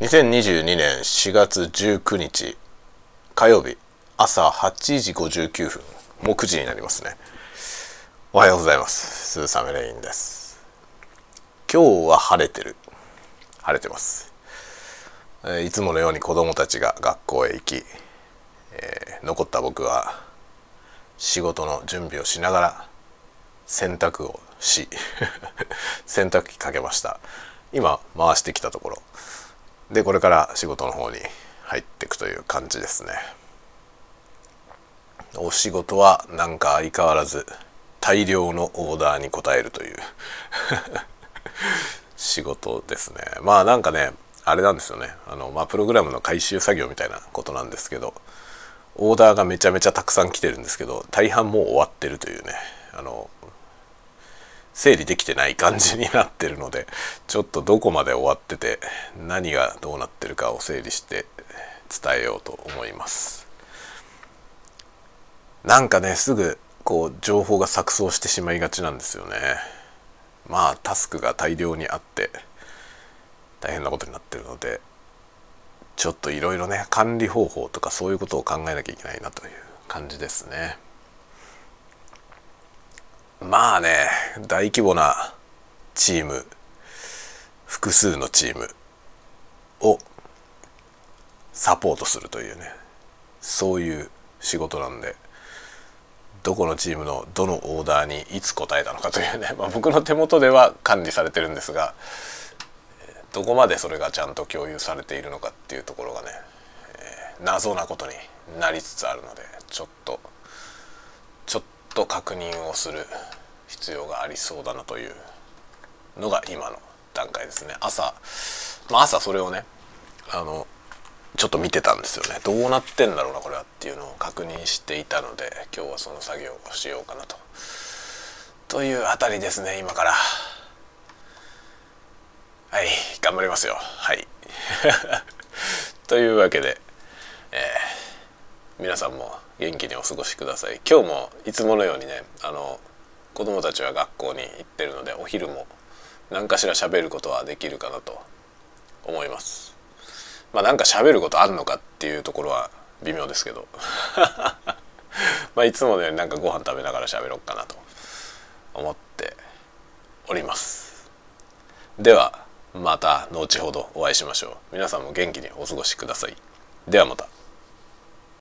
2022年4月19日火曜日朝8時59分もう9時になりますね。おはようございます。スーサメレインです。今日は晴れてる。晴れてます。いつものように子供たちが学校へ行き、えー、残った僕は仕事の準備をしながら洗濯をし 洗濯機かけました。今回してきたところでこれから仕事の方に入っていくという感じですね。お仕事はなんか相変わらず大量のオーダーに応えるという。仕事ですね。まあなんかねあれなんですよね。あの、まあ、プログラムの回収作業みたいなことなんですけどオーダーがめちゃめちゃたくさん来てるんですけど大半もう終わってるというね。あの整理できてない感じになってるのでちょっとどこまで終わってて何がどうなってるかを整理して伝えようと思いますなんかねすぐこう情報が錯綜してしまいがちなんですよねまあタスクが大量にあって大変なことになってるのでちょっといろいろね管理方法とかそういうことを考えなきゃいけないなという感じですね。まあね大規模なチーム複数のチームをサポートするというねそういう仕事なんでどこのチームのどのオーダーにいつ答えたのかというね、まあ、僕の手元では管理されてるんですがどこまでそれがちゃんと共有されているのかっていうところがね、えー、謎なことになりつつあるのでちょっとちょっと確認をする必要がありそうだなというのが今の段階ですね。朝、まあ、朝それをねあのちょっと見てたんですよね。どうなってんだろうなこれはっていうのを確認していたので今日はその作業をしようかなと。というあたりですね今から。はい頑張りますよ。はい。というわけで、えー、皆さんも元気にお過ごしください。今日もいつものようにねあの子供たちは学校に行ってるのでお昼も何かしら喋ることはできるかなと思います。まあなんか喋ることあるのかっていうところは微妙ですけど。まあいつもねなんかご飯食べながら喋ろうかなと思っております。ではまた後ほどお会いしましょう。皆さんも元気にお過ごしください。ではまた。